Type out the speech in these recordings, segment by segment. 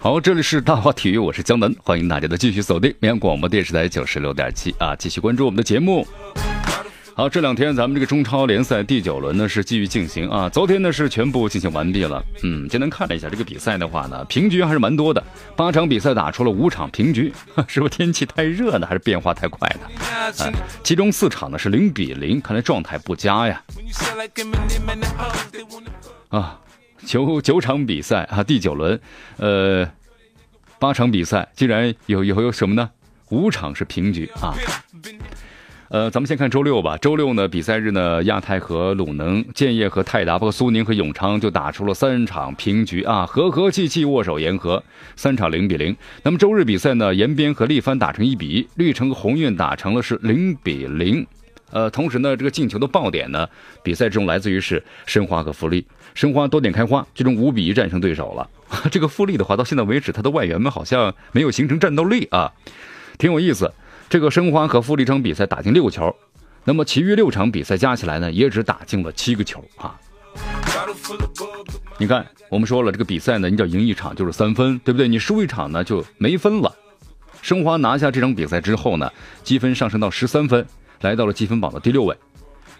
好，这里是大话体育，我是江南，欢迎大家的继续锁定绵阳广播电视台九十六点七啊，继续关注我们的节目。好，这两天咱们这个中超联赛第九轮呢是继续进行啊，昨天呢是全部进行完毕了。嗯，简单看了一下这个比赛的话呢，平局还是蛮多的，八场比赛打出了五场平局，是不是天气太热呢，还是变化太快呢？啊，其中四场呢是零比零，看来状态不佳呀。啊，九九场比赛啊，第九轮，呃，八场比赛竟然有有有什么呢？五场是平局啊。呃，咱们先看周六吧。周六呢，比赛日呢，亚太和鲁能、建业和泰达，包括苏宁和永昌就打出了三场平局啊，和和气气，握手言和，三场零比零。那么周日比赛呢，延边和力帆打成一比一，绿城和宏运打成了是零比零。呃，同时呢，这个进球的爆点呢，比赛中来自于是申花和富力，申花多点开花，最终五比一战胜对手了。这个富力的话，到现在为止，他的外援们好像没有形成战斗力啊，挺有意思。这个申花和富力这场比赛打进六球，那么其余六场比赛加起来呢，也只打进了七个球啊。你看，我们说了，这个比赛呢，你只要赢一场就是三分，对不对？你输一场呢就没分了。申花拿下这场比赛之后呢，积分上升到十三分，来到了积分榜的第六位。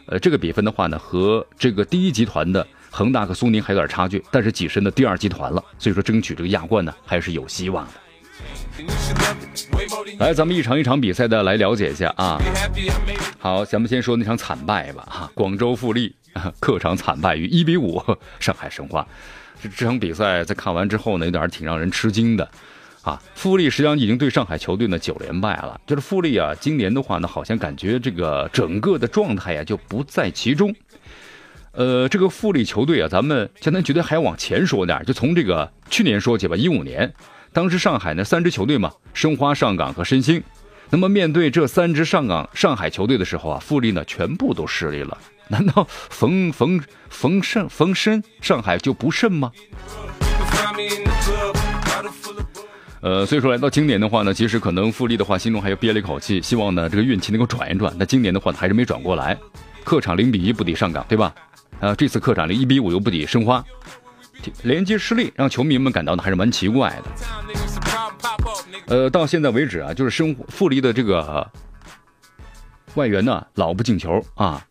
呃，这个比分的话呢，和这个第一集团的恒大和苏宁还有点差距，但是跻身的第二集团了，所以说争取这个亚冠呢，还是有希望的。来，咱们一场一场比赛的来了解一下啊。好，咱们先说那场惨败吧。哈，广州富力客场惨败于一比五上海申花。这这场比赛在看完之后呢，有点挺让人吃惊的啊。富力实际上已经对上海球队呢九连败了。就是富力啊，今年的话呢，好像感觉这个整个的状态呀就不在其中。呃，这个富力球队啊，咱们现在觉得还要往前说点，就从这个去年说起吧，一五年。当时上海呢三支球队嘛，申花、上港和申鑫。那么面对这三支上港、上海球队的时候啊，富力呢全部都失利了。难道逢逢逢胜逢申上海就不胜吗？呃，所以说来到今年的话呢，其实可能富力的话心中还要憋了一口气，希望呢这个运气能够转一转。那今年的话还是没转过来，客场零比一不敌上港，对吧？呃，这次客场的一比五又不敌申花。连接失利，让球迷们感到呢还是蛮奇怪的。呃，到现在为止啊，就是生富力的这个外援呢老不进球啊。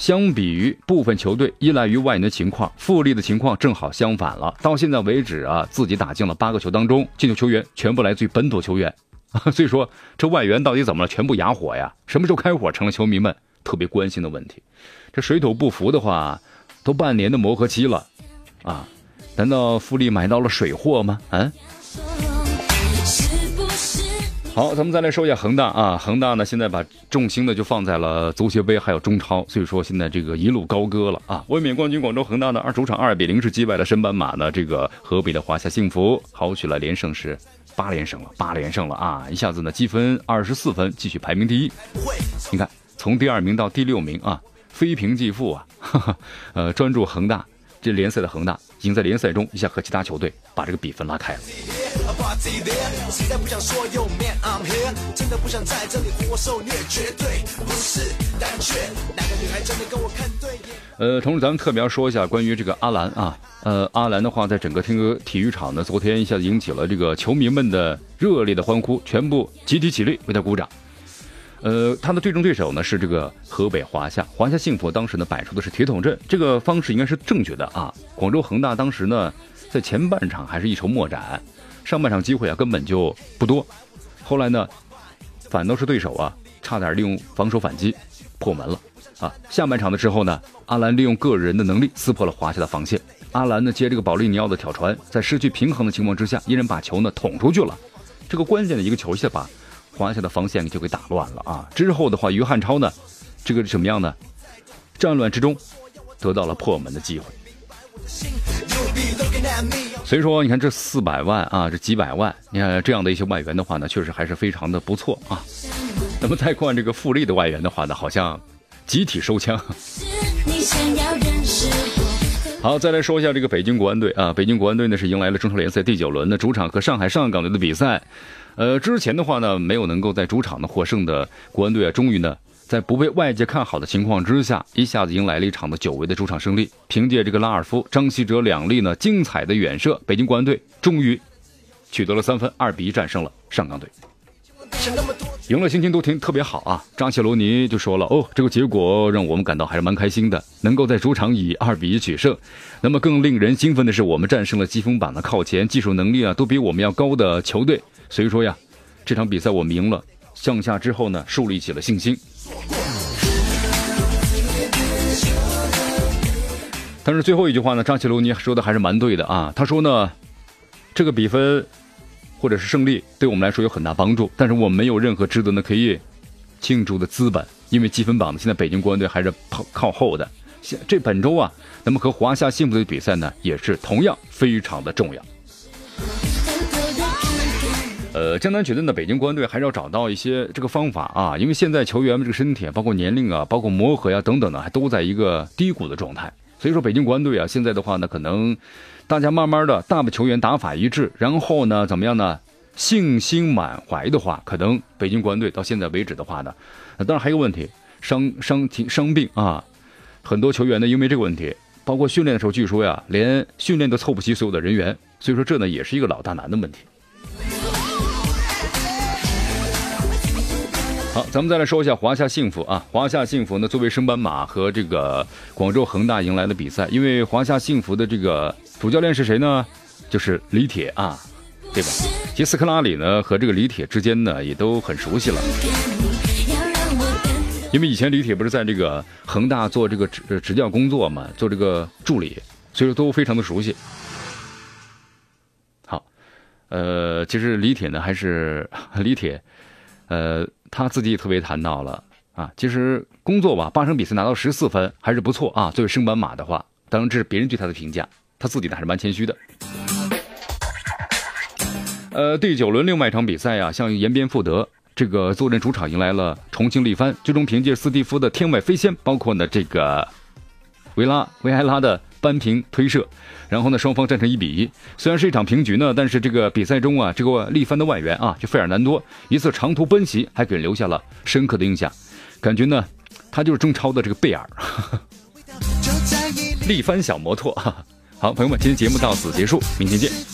相比于部分球队依赖于外援的情况，富力的情况正好相反了。到现在为止啊，自己打进了八个球当中，进球球员全部来自于本土球员。所以说，这外援到底怎么了？全部哑火呀？什么时候开火，成了球迷们特别关心的问题。这水土不服的话，都半年的磨合期了啊。难道富力买到了水货吗？啊！好，咱们再来说一下恒大啊。恒大呢，现在把重心呢就放在了足协杯还有中超，所以说现在这个一路高歌了啊。卫冕冠军广州恒大呢，二主场二比零是击败了申斑马的这个河北的华夏幸福，豪取了连胜是八连胜了，八连胜了啊！一下子呢积分二十四分，继续排名第一。你看，从第二名到第六名啊，非平即负啊。哈 哈呃，专注恒大。这联赛的恒大已经在联赛中一下和其他球队把这个比分拉开了。呃，同时咱们特别要说一下关于这个阿兰啊，呃，阿兰的话，在整个天歌体育场呢，昨天一下子引起了这个球迷们的热烈的欢呼，全部集体起立为他鼓掌。呃，他的最终对手呢是这个河北华夏，华夏幸福当时呢摆出的是铁桶阵，这个方式应该是正确的啊。广州恒大当时呢在前半场还是一筹莫展，上半场机会啊根本就不多，后来呢反倒是对手啊差点利用防守反击破门了啊。下半场的时候呢，阿兰利用个人的能力撕破了华夏的防线，阿兰呢接这个保利尼奥的挑传，在失去平衡的情况之下，一人把球呢捅出去了，这个关键的一个球下把。华夏的防线就给打乱了啊！之后的话，于汉超呢，这个怎么样呢？战乱之中得到了破门的机会。所以说，你看这四百万啊，这几百万，你看这样的一些外援的话呢，确实还是非常的不错啊。那么再看这个富力的外援的话呢，好像集体收枪。好，再来说一下这个北京国安队啊，北京国安队呢是迎来了中超联赛第九轮的主场和上海上港队的比赛。呃，之前的话呢，没有能够在主场呢获胜的国安队啊，终于呢，在不被外界看好的情况之下，一下子迎来了一场的久违的主场胜利。凭借这个拉尔夫、张稀哲两粒呢精彩的远射，北京国安队终于取得了三分，二比一战胜了上港队。赢了，心情都挺特别好啊！扎切罗尼就说了：“哦，这个结果让我们感到还是蛮开心的，能够在主场以二比一取胜。那么更令人兴奋的是，我们战胜了积分榜的靠前、技术能力啊都比我们要高的球队。”所以说呀，这场比赛我们赢了，向下之后呢，树立起了信心。但是最后一句话呢，扎切罗尼说的还是蛮对的啊。他说呢，这个比分或者是胜利对我们来说有很大帮助，但是我们没有任何值得呢可以庆祝的资本，因为积分榜呢，现在北京国安队还是靠靠后的。现这本周啊，那么和华夏幸福的比赛呢，也是同样非常的重要。呃，江南觉得呢，北京国安队还是要找到一些这个方法啊，因为现在球员们这个身体，包括年龄啊，包括磨合呀等等呢，还都在一个低谷的状态。所以说，北京国安队啊，现在的话呢，可能大家慢慢的大部球员打法一致，然后呢，怎么样呢？信心满怀的话，可能北京国安队到现在为止的话呢，当然还有个问题，伤伤停伤病啊，很多球员呢，因为这个问题，包括训练的时候，据说呀，连训练都凑不齐所有的人员，所以说这呢，也是一个老大难的问题。好，咱们再来说一下华夏幸福啊。华夏幸福呢，作为升班马和这个广州恒大迎来了比赛。因为华夏幸福的这个主教练是谁呢？就是李铁啊，对吧？其斯科拉里呢和这个李铁之间呢也都很熟悉了，因为以前李铁不是在这个恒大做这个执执教工作嘛，做这个助理，所以说都非常的熟悉。好，呃，其实李铁呢还是李铁，呃。他自己也特别谈到了啊，其实工作吧，八场比赛拿到十四分还是不错啊。作为升班马的话，当然这是别人对他的评价，他自己呢还是蛮谦虚的。呃，第九轮另外一场比赛呀，像延边富德这个坐镇主场迎来了重庆力帆，最终凭借斯蒂夫的天外飞仙，包括呢这个维拉维埃拉的。扳平推射，然后呢，双方战成一比一。虽然是一场平局呢，但是这个比赛中啊，这个力帆的外援啊，就费尔南多一次长途奔袭，还给人留下了深刻的印象。感觉呢，他就是中超的这个贝尔，力帆小摩托。好，朋友们，今天节目到此结束，明天见。